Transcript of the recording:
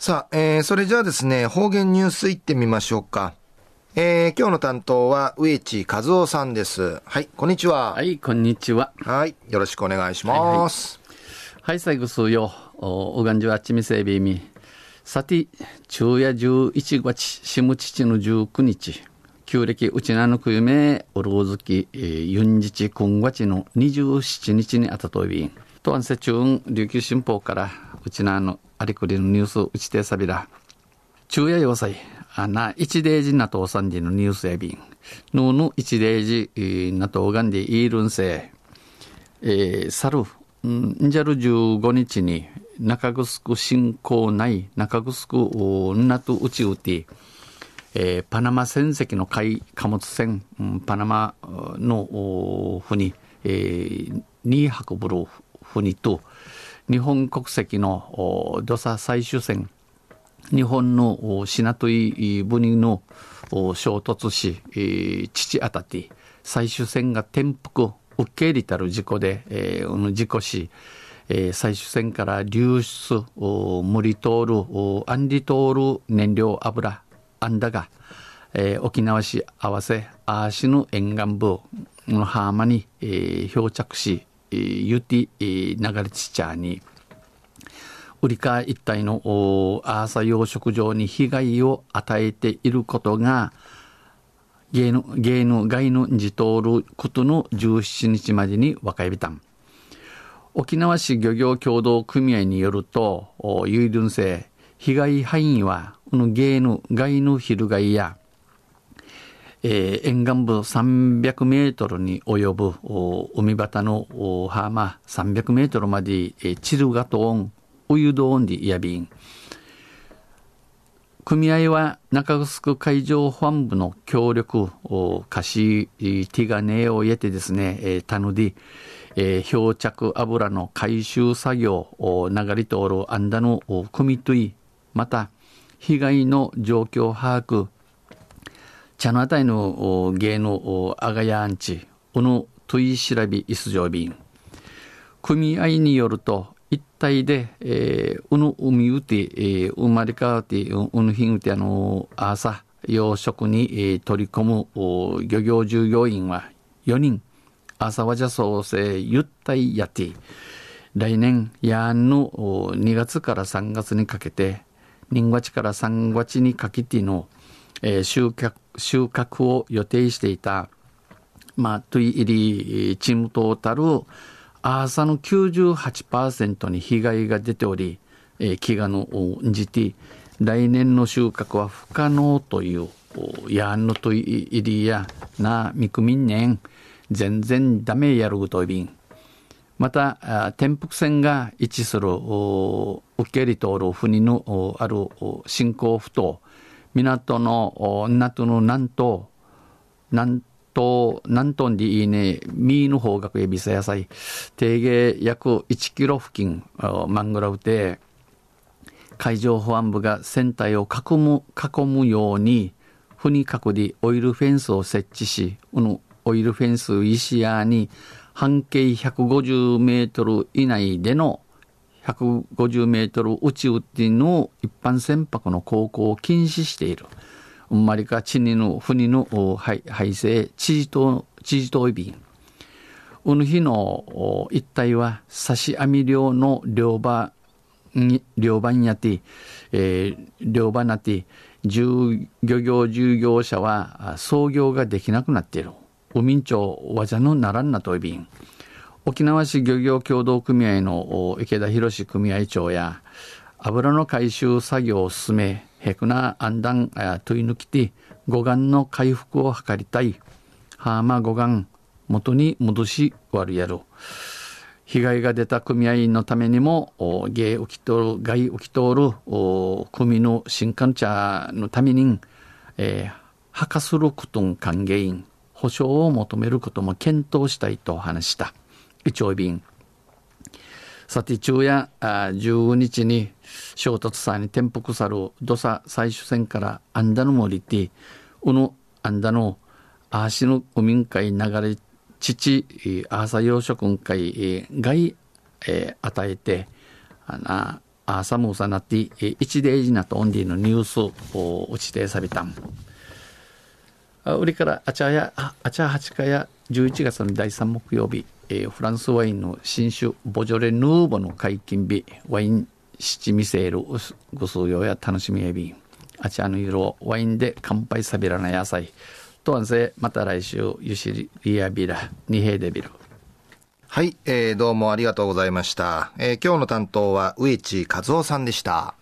さあ、えー、それじゃあですね、方言ニュースいってみましょうか。えー、今日の担当は植地和夫さんです。はい、こんにちは。はい、こんにちは。はい、よろしくお願いします。はい、はい、最後数よ、おがんじわちみせびみ。さて、昼夜11月、しむちちの19日。旧暦うちなのくゆめ、おろうずき、ユンジチくんわちの27日にあたといびん。とんせちゅん、琉球新報から、うちなのありくりのニュースうちてさびら。昼夜要塞、あな、一デージなとさんじのニュースやびん。ぬぬ一デージなとおがんでいるんせ、えー、さる、んじゃる15日に、中城侵攻ない中城なとうちうて、えー、パナマ船籍の海貨物船、うん、パナマの船、えー、に運ぶる船と、日本国籍の土佐採取船日本の品とい船の衝突し、父あたって採取船が転覆受け入れたる事故で、えー、事故し、えー、採取船から流出無理通るアンリ通る燃料油あんだが、えー、沖縄市合わせアーシの沿岸部の浜に、えー、漂着しゆて流れちちゃに、ウリカ一帯のアーサ養殖場に被害を与えていることが、芸の、芸の外のじ通ることの17日までに分かりびたん。沖縄市漁業協同組合によると、有輪性、被害範囲は、この芸の外の翻や、えー、沿岸部300メートルに及ぶ海端の浜300メートルまで、えー、チルガトーン、ウユドーンディヤビン。組合は中城海上保安部の協力を貸しティガネを得てですね、えー、たので、えー、漂着油の回収作業を流れ通るアンダの組とい、また被害の状況把握、茶のあたりの芸のあがやんち、おの問い調べいすじょうびん。組合によると、一体で、えー、うぬ海うて、えー、生まれ変わって、うぬひんうて、あの、朝、養殖に、えー、取り込むお漁業従業員は4人、朝わじゃ創生ゆったいやって、来年、やんのお2月から3月にかけて、2月から3月にかけての、えー、収穫、収穫を予定していた、まあ、トゥイ入りチームトータル、アーサの98%に被害が出ており、えー、飢餓のじて、来年の収穫は不可能という、やんのといりやな、みくみんねん、全然ダメやるといびん。また、転覆船が位置する、受け入れ通る船のある新興ふ頭、港の港の南東、南東、南東でいいね、ミーの方角へビサ野菜、定芸約1キロ付近、マングラウで、海上保安部が船体を囲む、囲むように、船角でオイルフェンスを設置し、このオイルフェンス石屋に半径150メートル以内での150メートル宇宙っていうのを一般船舶の航行を禁止している。うんまりか地にの船の排生、地地島、地地島便。うぬ日の一帯は刺し網漁の漁場に、漁場にやって、えー、漁場なって、漁業従業者は操業ができなくなっている。海町わじゃのならんなといびん。沖縄市漁業協同組合の池田博組合長や油の回収作業を進めヘクナアンダン問い抜きて護岸の回復を図りたいハーマ護岸元に戻し割るやる被害が出た組合員のためにも芸起きとる害起きとる組の新幹茶のために、えー、はかすることん歓迎員保証を求めることも検討したいと話した。一応便。さて、昼夜あ15日に衝突さに転覆さる土佐最終戦からアンダの森て、うのアンダのアーシの古民会流れ父、アーサ養殖会外、えー、与えて、あな、あサムーサナティ、一デイジナとオンディのニュースを打ちてさびたん。あ売りからあちゃや、あちゃ八日や11月の第3木曜日、えー、フランスワインの新酒ボジョレ・ヌーボの解禁日、ワイン七味セール、ご数用や楽しみエビ、あちゃの色、ワインで乾杯さびらな野菜。とんせ、また来週、ゆしりやびら、二平でびる。はい、えー、どうもありがとうございました。えー、今日の担当は植地和夫さんでした。